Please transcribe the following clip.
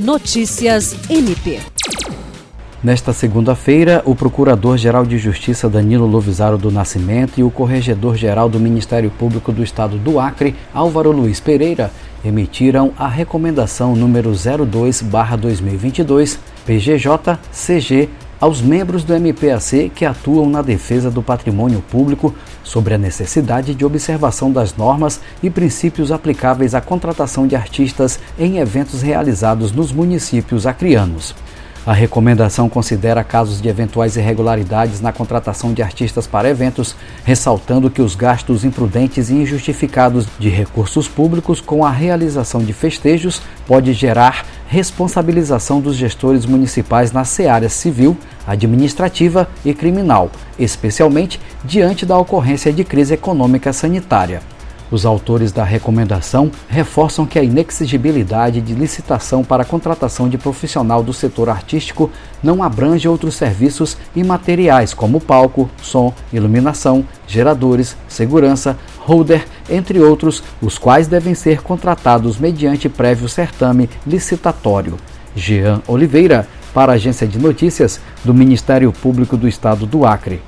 Notícias MP. Nesta segunda-feira, o Procurador-Geral de Justiça Danilo Lovisaro do Nascimento e o Corregedor-Geral do Ministério Público do Estado do Acre, Álvaro Luiz Pereira, emitiram a Recomendação número 02-2022, PGJ-CG, aos membros do MPAC que atuam na defesa do patrimônio público sobre a necessidade de observação das normas e princípios aplicáveis à contratação de artistas em eventos realizados nos municípios acrianos. A recomendação considera casos de eventuais irregularidades na contratação de artistas para eventos, ressaltando que os gastos imprudentes e injustificados de recursos públicos com a realização de festejos pode gerar responsabilização dos gestores municipais na seara civil, administrativa e criminal, especialmente diante da ocorrência de crise econômica sanitária. Os autores da recomendação reforçam que a inexigibilidade de licitação para a contratação de profissional do setor artístico não abrange outros serviços e materiais como palco, som, iluminação, geradores, segurança, holder, entre outros, os quais devem ser contratados mediante prévio certame licitatório. Jean Oliveira, para a Agência de Notícias do Ministério Público do Estado do Acre.